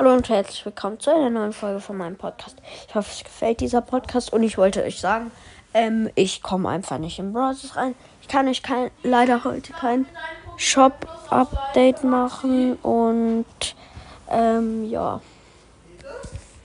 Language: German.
Hallo und herzlich willkommen zu einer neuen Folge von meinem Podcast. Ich hoffe, es gefällt dieser Podcast und ich wollte euch sagen, ähm, ich komme einfach nicht in Browsers rein. Ich kann euch kein, leider heute kein Shop-Update machen und ähm, ja.